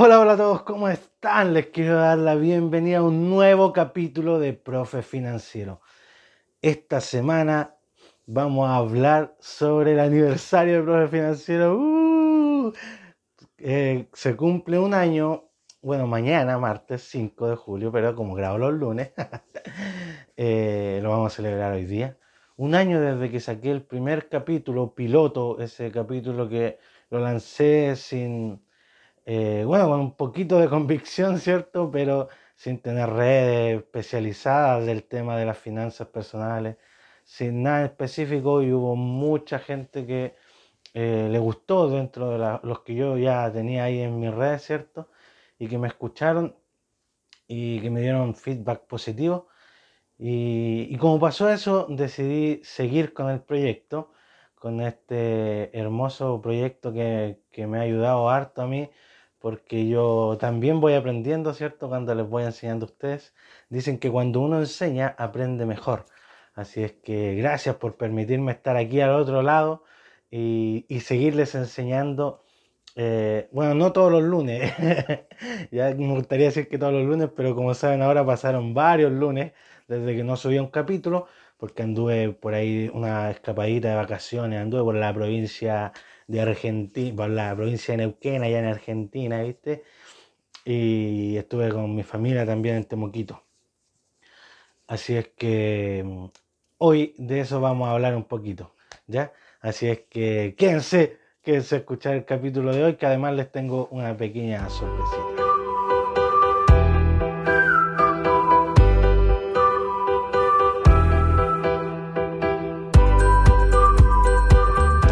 Hola, hola a todos, ¿cómo están? Les quiero dar la bienvenida a un nuevo capítulo de Profe Financiero. Esta semana vamos a hablar sobre el aniversario de Profe Financiero. ¡Uh! Eh, se cumple un año, bueno, mañana, martes 5 de julio, pero como grabo los lunes, eh, lo vamos a celebrar hoy día. Un año desde que saqué el primer capítulo, piloto, ese capítulo que lo lancé sin eh, bueno, con un poquito de convicción, ¿cierto? Pero sin tener redes especializadas del tema de las finanzas personales, sin nada específico y hubo mucha gente que eh, le gustó dentro de los que yo ya tenía ahí en mis redes, ¿cierto? Y que me escucharon y que me dieron feedback positivo. Y, como pasó eso, decidí seguir con el proyecto, con este hermoso proyecto que, que me ha ayudado harto a mí porque yo también voy aprendiendo, ¿cierto? Cuando les voy enseñando a ustedes. Dicen que cuando uno enseña, aprende mejor. Así es que gracias por permitirme estar aquí al otro lado y, seguirles enseñando. Eh, bueno, no todos los lunes, ya me gustaría decir que todos los lunes, pero como saben ahora pasaron varios lunes desde que no subí un capítulo, porque anduve por ahí una escapadita de vacaciones, anduve por la provincia de Argentina, por la provincia de Neuquén, allá en Argentina, ¿viste? Y estuve con mi familia también en Temoquito. Así es que mm, hoy de eso vamos a hablar un poquito, ¿ya? Así es que quédense, quédense a escuchar el capítulo de hoy, que además les tengo una pequeña sorpresita.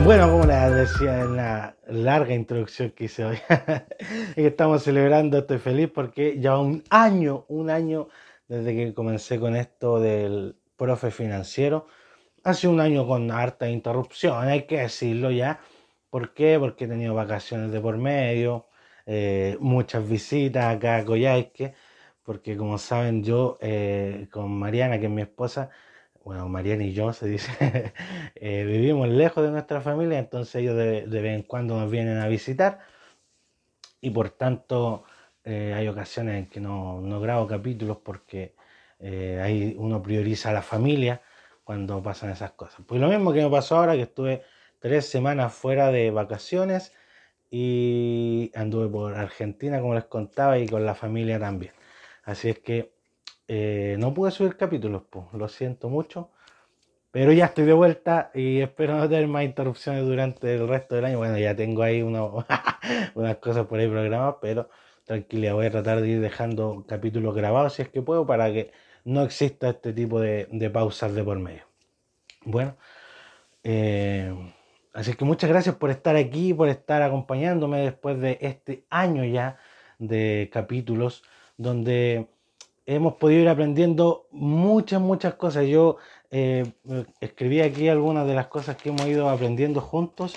Bueno, como les decía en la larga introducción que hice hoy, estamos celebrando, estoy feliz porque ya un año, un año desde que comencé con esto del profe financiero. Hace un año con harta interrupción, hay que decirlo ya. ¿Por qué? Porque he tenido vacaciones de por medio, eh, muchas visitas acá a Coyhaique, porque como saben yo eh, con Mariana, que es mi esposa, bueno, Mariana y yo se dice, eh, vivimos lejos de nuestra familia, entonces ellos de, vez en cuando nos vienen a visitar y por tanto eh, hay ocasiones en que no, grabo capítulos porque eh, uno prioriza la familia cuando pasan esas cosas. Pues lo mismo que me pasó ahora, que estuve tres semanas fuera de vacaciones y anduve por Argentina, como les contaba, y con la familia también. Así es que eh, no pude subir capítulos, pues, lo siento mucho. Pero ya estoy de vuelta y espero no tener más interrupciones durante el resto del año. Bueno, ya tengo ahí unas cosas por ahí programadas, pero tranquila, voy a tratar de ir dejando capítulos grabados si es que puedo para que no exista este tipo de, pausas de por medio. Bueno, eh, así que muchas gracias por estar aquí, por estar acompañándome después de este año ya de capítulos donde hemos podido ir aprendiendo muchas, muchas cosas. Yo eh, escribí aquí algunas de las cosas que hemos ido aprendiendo juntos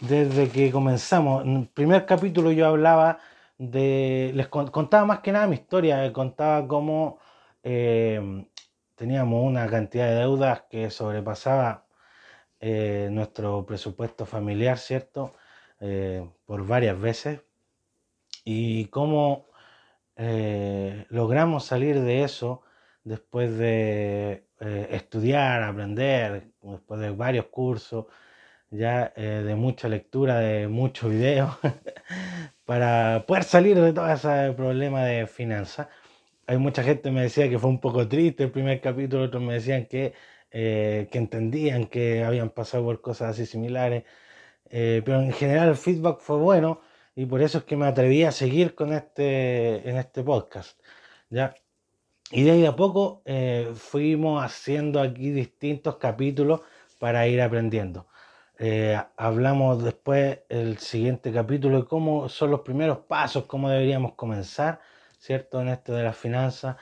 desde que comenzamos. En el primer capítulo yo hablaba de, les contaba más que nada mi historia, contaba cómo eh, teníamos una cantidad de deudas que sobrepasaba eh, nuestro presupuesto familiar, ¿cierto? por varias veces. Y cómo eh, logramos salir de eso después de eh, estudiar, aprender, después de varios cursos, ya eh, de mucha lectura, de muchos videos, para poder salir de todo ese problema de finanzas. Hay mucha gente que me decía que fue un poco triste el primer capítulo, otros me decían que, que entendían que habían pasado por cosas así similares, pero en general el feedback fue bueno y por eso es que me atreví a seguir con este, en este podcast. ¿ya? Y de ahí a poco eh, fuimos haciendo aquí distintos capítulos para ir aprendiendo. Eh, hablamos después el siguiente capítulo de cómo son los primeros pasos, cómo deberíamos comenzar, ¿cierto? En esto de las finanzas.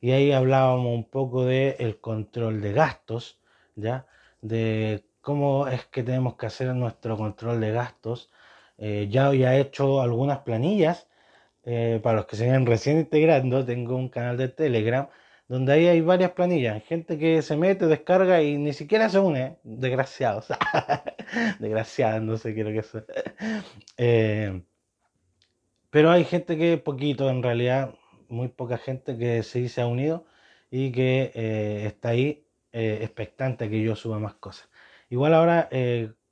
Y ahí hablábamos un poco del el control de gastos, ¿ya? De cómo es que tenemos que hacer nuestro control de gastos eh, ya he hecho algunas planillas. Eh, para los que se ven recién integrando, tengo un canal de Telegram donde ahí hay varias planillas. Gente que se mete, descarga y ni siquiera se une. Desgraciados. Desgraciados, no sé qué es. Eh, pero hay gente que poquito, en realidad, muy poca gente que sí se ha unido y que eh, está ahí expectante que yo suba más cosas. Igual ahora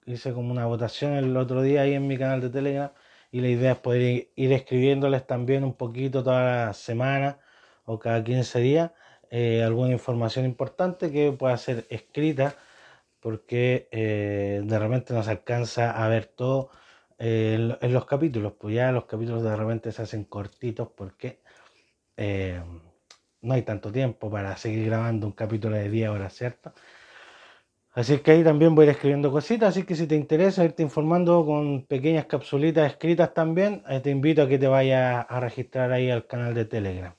hice como una votación el otro día ahí en mi canal de Telegram y la idea es poder ir escribiéndoles también un poquito toda la semana o cada 15 días alguna información importante que pueda ser escrita porque de repente nos alcanza a ver todo en, los capítulos, pues ya los capítulos de repente se hacen cortitos porque eh, no hay tanto tiempo para seguir grabando un capítulo de 10 horas, ¿cierto? Así que ahí también voy a ir escribiendo cositas, así que si te interesa irte informando con pequeñas capsulitas escritas también, eh, te invito a que te vayas a registrar ahí al canal de Telegram,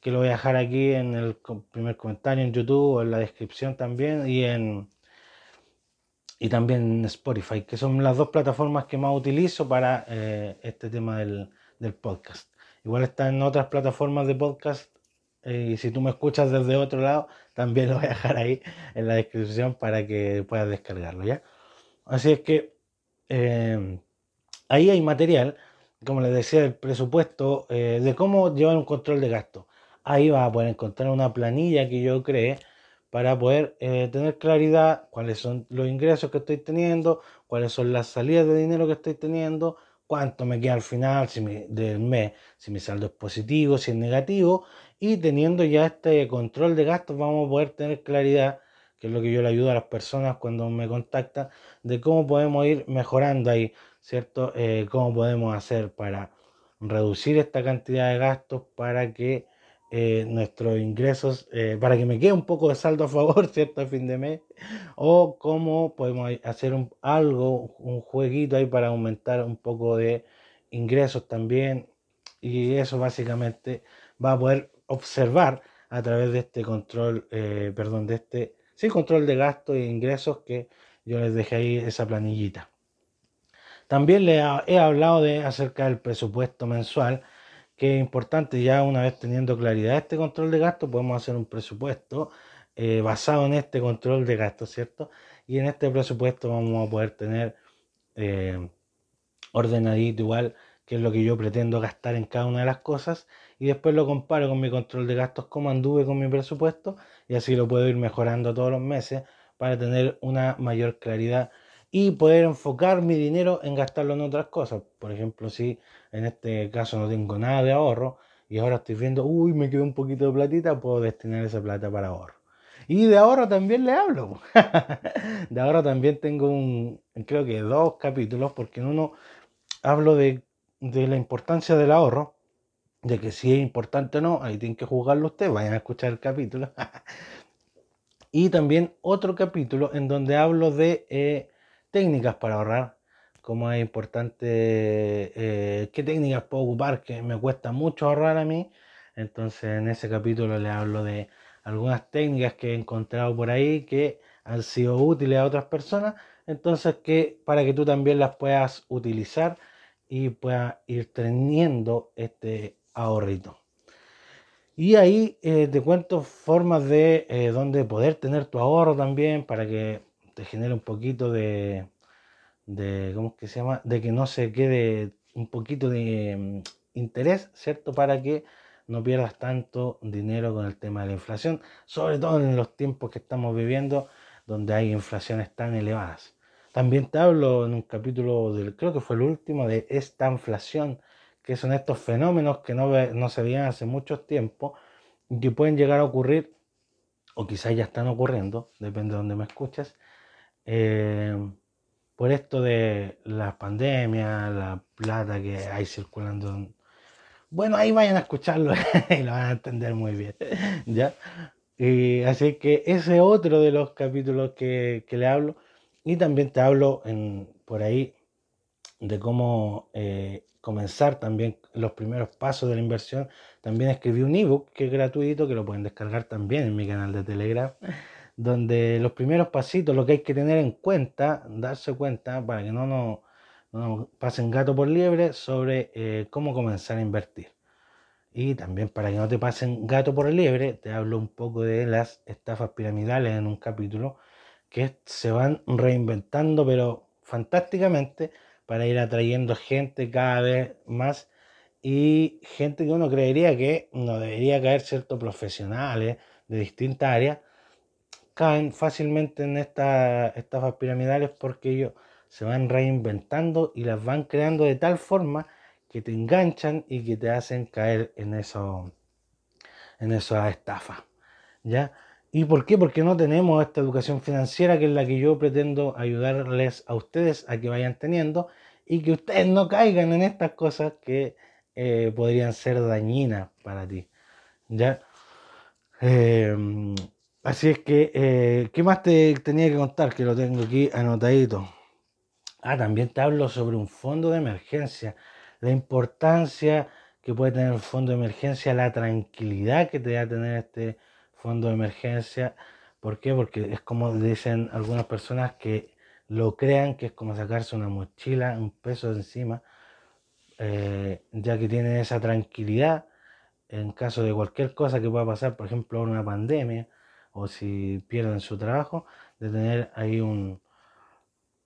que lo voy a dejar aquí en el primer comentario en YouTube o en la descripción también y en y también en Spotify, que son las dos plataformas que más utilizo para eh, este tema del, del podcast. Igual está en otras plataformas de podcast. Eh, y si tú me escuchas desde otro lado, también lo voy a dejar ahí en la descripción para que puedas descargarlo, ¿ya? Así es que eh, ahí hay material, como les decía, el presupuesto eh, de cómo llevar un control de gasto. Ahí vas a poder encontrar una planilla que yo creé para poder tener claridad cuáles son los ingresos que estoy teniendo, cuáles son las salidas de dinero que estoy teniendo, cuánto me queda al final si del mes, si mi saldo es positivo, si es negativo, y teniendo ya este control de gastos vamos a poder tener claridad, que es lo que yo le ayudo a las personas cuando me contactan, de cómo podemos ir mejorando ahí, ¿cierto? Eh, cómo podemos hacer para reducir esta cantidad de gastos para que eh, nuestros ingresos, eh, para que me quede un poco de saldo a favor, ¿cierto? A fin de mes, o cómo podemos hacer un, algo, un jueguito ahí para aumentar un poco de ingresos también, y eso básicamente va a poder observar a través de este control, eh, perdón, de este, sí, control de gastos e ingresos que yo les dejé ahí esa planillita. También le he hablado de acerca del presupuesto mensual, que es importante ya una vez teniendo claridad este control de gastos, podemos hacer un presupuesto eh, basado en este control de gastos, ¿cierto? Y en este presupuesto vamos a poder tener eh, ordenadito igual qué es lo que yo pretendo gastar en cada una de las cosas y después lo comparo con mi control de gastos, como anduve con mi presupuesto y así lo puedo ir mejorando todos los meses para tener una mayor claridad y poder enfocar mi dinero en gastarlo en otras cosas. Por ejemplo, si en este caso no tengo nada de ahorro y ahora estoy viendo, uy, me quedó un poquito de platita, puedo destinar esa plata para ahorro. Y de ahorro también le hablo. de ahorro también tengo un, creo que dos capítulos, porque en uno hablo de, de la importancia del ahorro, de que si es importante o no, ahí tienen que juzgarlo ustedes, vayan a escuchar el capítulo. y también otro capítulo en donde hablo de eh, técnicas para ahorrar, cómo es importante, eh, qué técnicas puedo ocupar, que me cuesta mucho ahorrar a mí. Entonces en ese capítulo le hablo de algunas técnicas que he encontrado por ahí que han sido útiles a otras personas. Entonces que para que tú también las puedas utilizar y puedas ir teniendo este ahorrito. Y ahí eh, te cuento formas de eh, donde poder tener tu ahorro también para que te genere un poquito de, de, ¿cómo que se llama? De que no se quede un poquito de mm, interés, ¿cierto? Para que no pierdas tanto dinero con el tema de la inflación, sobre todo en los tiempos que estamos viviendo, donde hay inflaciones tan elevadas. También te hablo en un capítulo del, creo que fue el último, de esta inflación, que son estos fenómenos que no, no se veían hace mucho tiempo y que pueden llegar a ocurrir, o quizás ya están ocurriendo, depende de donde me escuches, eh, por esto de la pandemia, la plata que hay circulando. Bueno, ahí vayan a escucharlo y lo van a entender muy bien. ¿ya? Y así que ese es otro de los capítulos que, le hablo. Y también te hablo en, por ahí de cómo eh, comenzar también los primeros pasos de la inversión. También escribí un ebook que es gratuito, que lo pueden descargar también en mi canal de Telegram donde los primeros pasitos, lo que hay que tener en cuenta, darse cuenta para que no nos, pasen gato por liebre sobre eh, cómo comenzar a invertir. Y también para que no te pasen gato por liebre, te hablo un poco de las estafas piramidales en un capítulo que se van reinventando, pero fantásticamente, para ir atrayendo gente cada vez más y gente que uno creería que no debería caer ciertos profesionales de distintas áreas, caen fácilmente en estas estafas piramidales porque ellos se van reinventando y las van creando de tal forma que te enganchan y que te hacen caer en eso en esas estafas. ¿Ya? ¿Y por qué? Porque no tenemos esta educación financiera que es la que yo pretendo ayudarles a ustedes a que vayan teniendo y que ustedes no caigan en estas cosas que eh, podrían ser dañinas para ti. ¿Ya? Em, así es que, eh, ¿qué más te tenía que contar? Que lo tengo aquí anotadito. Ah, también te hablo sobre un fondo de emergencia, la importancia que puede tener el fondo de emergencia, la tranquilidad que te va a tener este fondo de emergencia. ¿Por qué? Porque es como dicen algunas personas que lo crean, que es como sacarse una mochila, un peso de encima, eh, ya que tienen esa tranquilidad en caso de cualquier cosa que pueda pasar, por ejemplo, una pandemia, o si pierden su trabajo, de tener ahí un,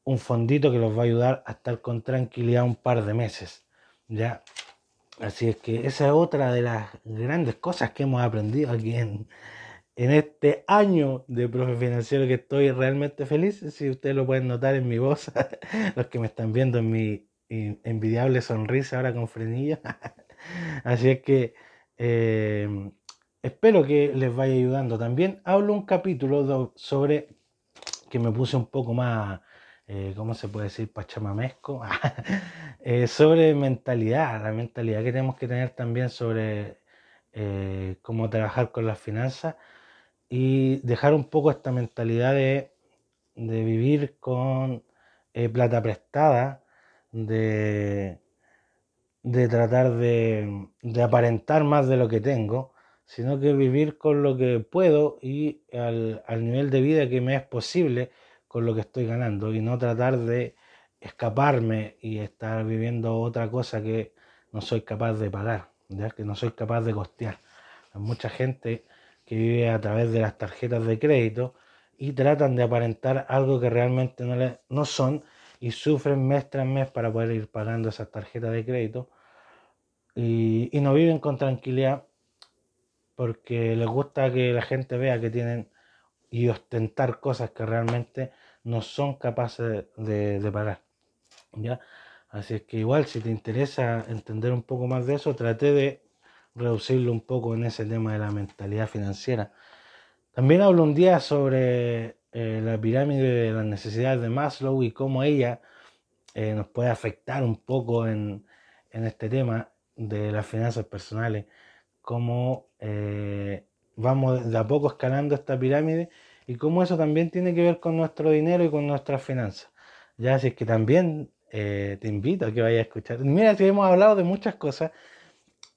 un fondito que los va a ayudar a estar con tranquilidad un par de meses. ¿ya? Así es que esa es otra de las grandes cosas que hemos aprendido aquí en, en este año de profe financiero que estoy realmente feliz. Si ustedes lo pueden notar en mi voz, los que me están viendo en mi envidiable sonrisa ahora con frenillo. Así es que eh, espero que les vaya ayudando. También hablo un capítulo sobre que me puse un poco más eh, ¿cómo se puede decir? Pachamamesco, eh, sobre mentalidad, la mentalidad que tenemos que tener también sobre eh, cómo trabajar con las finanzas y dejar un poco esta mentalidad de, vivir con plata prestada, de, de tratar de, aparentar más de lo que tengo, sino que vivir con lo que puedo y al, al nivel de vida que me es posible con lo que estoy ganando y no tratar de escaparme y estar viviendo otra cosa que no soy capaz de pagar, ¿ya? que no soy capaz de costear. Hay mucha gente que vive a través de las tarjetas de crédito y tratan de aparentar algo que realmente no, le, no son y sufren mes tras mes para poder ir pagando esas tarjetas de crédito y, y no viven con tranquilidad porque les gusta que la gente vea que tienen y ostentar cosas que realmente no son capaces de, pagar. ¿ya? Así es que igual si te interesa entender un poco más de eso, trate de reducirlo un poco en ese tema de la mentalidad financiera. También hablo un día sobre eh, la pirámide de las necesidades de Maslow y cómo ella eh, nos puede afectar un poco en, este tema de las finanzas personales, cómo eh, vamos de a poco escalando esta pirámide y cómo eso también tiene que ver con nuestro dinero y con nuestras finanzas. Ya, así es que también eh, te invito a que vayas a escuchar. Mira, si hemos hablado de muchas cosas,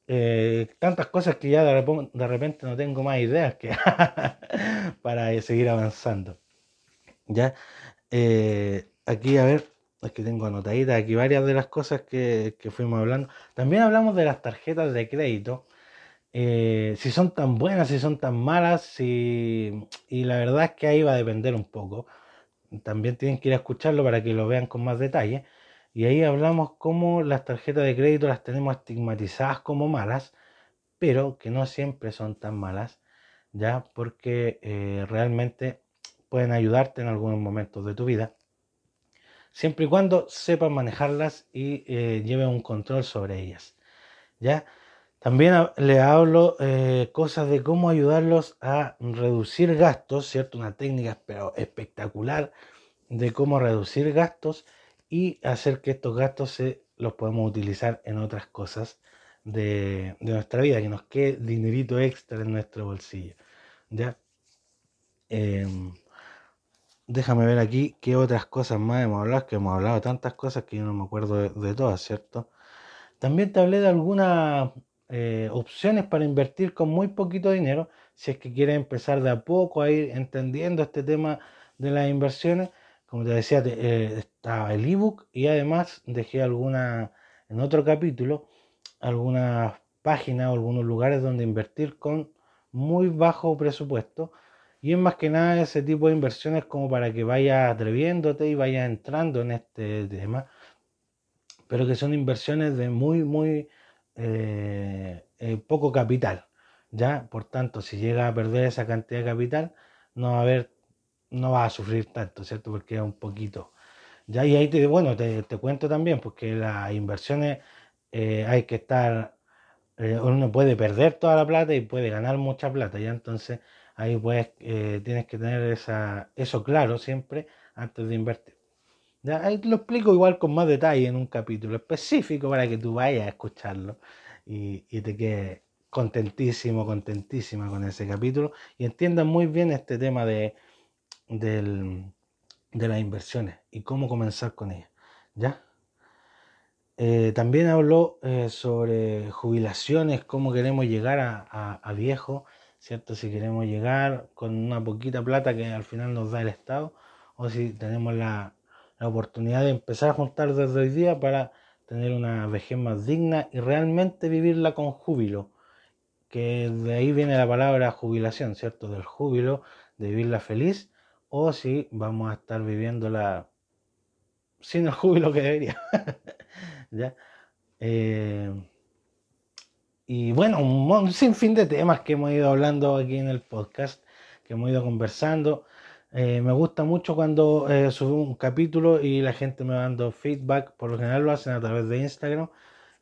eh, tantas cosas que ya de, repente no tengo más ideas que para seguir avanzando. Ya, aquí a ver, es que tengo anotaditas aquí varias de las cosas que fuimos hablando. También hablamos de las tarjetas de crédito eh, si son tan buenas, si son tan malas, y la verdad es que ahí va a depender un poco. También tienen que ir a escucharlo para que lo vean con más detalle. Y ahí hablamos cómo las tarjetas de crédito las tenemos estigmatizadas como malas, pero que no siempre son tan malas, ya porque eh, realmente pueden ayudarte en algunos momentos de tu vida, siempre y cuando sepas manejarlas y eh, un control sobre ellas. ¿ya? También le hablo eh, cosas de cómo ayudarlos a reducir gastos, ¿cierto? Una técnica espectacular de cómo reducir gastos y hacer que estos gastos los podamos utilizar en otras cosas de, nuestra vida, que nos quede dinerito extra en nuestro bolsillo. ¿Ya? Em, déjame ver aquí qué otras cosas más hemos hablado, que hemos hablado tantas cosas que yo no me acuerdo de, de todas, ¿cierto? También te hablé de alguna eh, opciones para invertir con muy poquito dinero, si es que quieres empezar de a poco a ir entendiendo este tema de las inversiones. Como te decía, eh, está el ebook y además dejé alguna, en otro capítulo, algunas páginas o algunos lugares donde invertir con muy bajo presupuesto. Y es más que nada ese tipo de inversiones como para que vayas atreviéndote y vayas entrando en este tema. Pero que son inversiones de muy, muy eh, eh, poco capital. ¿ya? Por tanto, si llega a perder esa cantidad de capital, no va a haber, no va a sufrir tanto, ¿cierto? Porque es un poquito. Ya, y ahí te, bueno, te, cuento también, porque las inversiones hay que estar, uno puede perder toda la plata y puede ganar mucha plata, ¿ya? Entonces, ahí pues tienes que tener esa, eso claro siempre antes de invertir. ¿Ya? Ahí lo explico igual con más detalle en un capítulo específico para que tú vayas a escucharlo y, te quedes contentísimo, contentísima con ese capítulo y entiendas muy bien este tema de, de las inversiones y cómo comenzar con ellas. ¿Ya? Eh, también habló eh, sobre jubilaciones, cómo queremos llegar a, a viejo, ¿cierto? Si queremos llegar con una poquita plata que al final nos da el Estado o si tenemos la, la oportunidad de empezar a juntar desde hoy día para tener una vejez más digna y realmente vivirla con júbilo, que de ahí viene la palabra jubilación, ¿cierto? Del júbilo, de vivirla feliz, o si vamos a estar viviéndola sin el júbilo que debería. ¿Ya? Eh, y bueno, un sinfín de temas que hemos ido hablando aquí en el podcast, que hemos ido conversando. Eh, me gusta mucho cuando eh, subo un capítulo y la gente me dando feedback. Por lo general lo hacen a través de Instagram.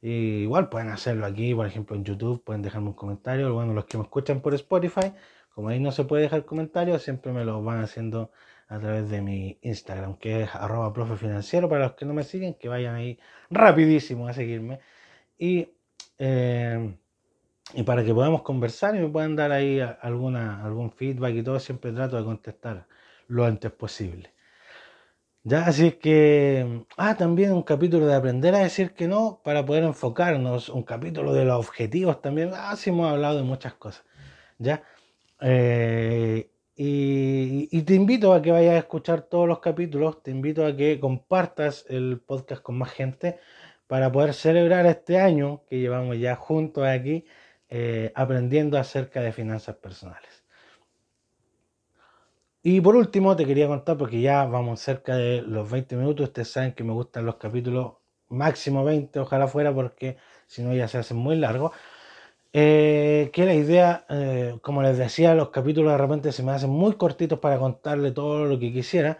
Y igual pueden hacerlo aquí, por ejemplo en YouTube, pueden dejarme un comentario. Bueno, los que me escuchan por Spotify, como ahí no se puede dejar comentarios, siempre me lo van haciendo a través de mi Instagram, que es arroba profe financiero. Para los que no me siguen, que vayan ahí rapidísimo a seguirme. Y, eh, y para que podamos conversar y me puedan dar ahí alguna, algún feedback y todo, siempre trato de contestar lo antes posible. Ya, así que, ah, también un capítulo de aprender a decir que no para poder enfocarnos, un capítulo de los objetivos también, ah, sí hemos hablado de muchas cosas, ya. Eh, y, y, te invito a que vayas a escuchar todos los capítulos, te invito a que compartas el podcast con más gente para poder celebrar este año que llevamos ya juntos aquí eh, aprendiendo acerca de finanzas personales. Y por último, te quería contar, porque ya vamos cerca de los 20 minutos, ustedes saben que me gustan los capítulos máximo 20, ojalá fuera, porque si no ya se hacen muy largos. Eh, que la idea, eh, como les decía, los capítulos de repente se me hacen muy cortitos para contarle todo lo que quisiera.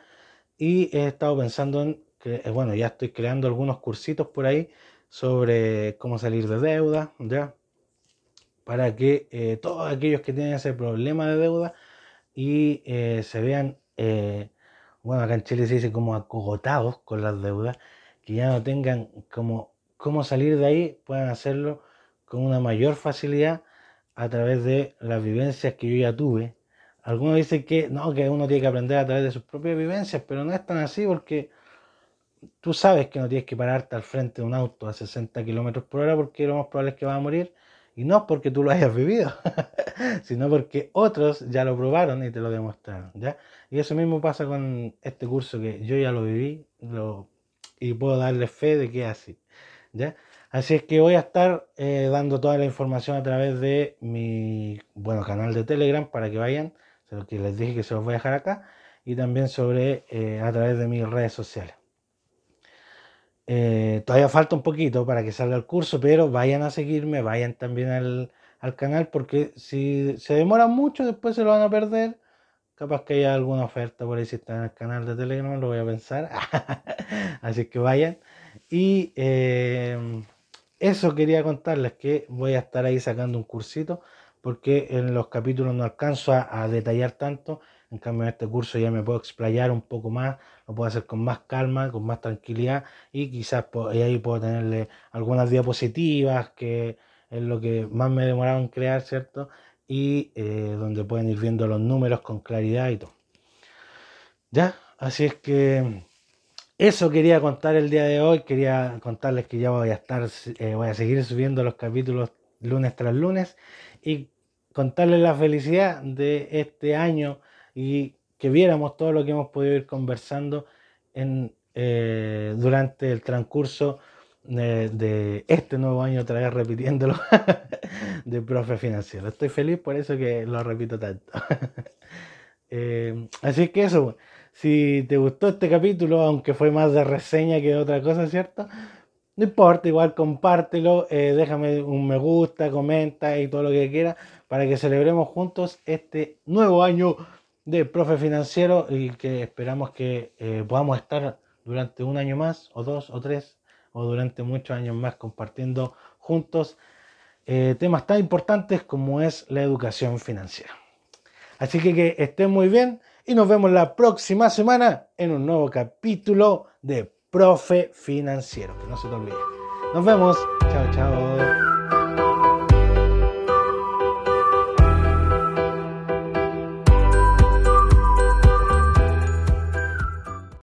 Y he estado pensando en que, eh, bueno, ya estoy creando algunos cursitos por ahí sobre cómo salir de deuda, ¿ya? Para que todos aquellos que tienen ese problema de deuda y eh, se vean, eh, bueno, acá en Chile se dice como acogotados con las deudas, que ya no tengan como cómo salir de ahí, puedan hacerlo con una mayor facilidad a través de las vivencias que yo ya tuve. Algunos dicen que no, que uno tiene que aprender a través de sus propias vivencias, pero no es tan así porque tú sabes que no tienes que pararte al frente de un auto a 60 kilómetros por hora porque lo más probable es que va a morir y no porque tú lo hayas vivido, sino porque otros ya lo probaron y te lo demostraron, ¿ya? Y eso mismo pasa con este curso que yo ya lo viví lo, y puedo darle fe de que es así, ¿ya? Así es que voy a estar eh, dando toda la información a través de mi bueno, canal de Telegram para que vayan, que les dije que se los voy a dejar acá, y también sobre eh, a través de mis redes sociales. Eh, todavía falta un poquito para que salga el curso, pero vayan a seguirme, vayan también al, canal, porque si se demora mucho, después se lo van a perder. Capaz que haya alguna oferta por ahí si están en el canal de Telegram, lo voy a pensar. Así que vayan. Y eh, eso quería contarles que voy a estar ahí sacando un cursito, porque en los capítulos no alcanzo a detallar tanto en cambio, en este curso ya me puedo explayar un poco más, lo puedo hacer con más calma, con más tranquilidad y quizás ahí puedo tenerle algunas diapositivas, que es lo que más me he demorado en crear, ¿cierto? Y eh, donde pueden ir viendo los números con claridad y todo. ¿Ya? Así es que eso quería contar el día de hoy. Quería contarles que ya voy a estar, eh, voy a seguir subiendo los capítulos lunes tras lunes y contarles la felicidad de este año y que viéramos todo lo que hemos podido ir conversando en, eh, durante el transcurso de, este nuevo año, otra vez repitiéndolo, de profe financiero. Estoy feliz por eso que lo repito tanto. Eh, así que eso, si te gustó este capítulo, aunque fue más de reseña que de otra cosa, ¿cierto? no importa, igual compártelo, eh, déjame un me gusta, comenta y todo lo que quiera para que celebremos juntos este nuevo año de profe financiero y que esperamos que eh, podamos estar durante un año más o dos o tres o durante muchos años más compartiendo juntos eh, temas tan importantes como es la educación financiera. Así que que estén muy bien y nos vemos la próxima semana en un nuevo capítulo de Profe Financiero. Que no se te olvide. Nos vemos. Chao, chao.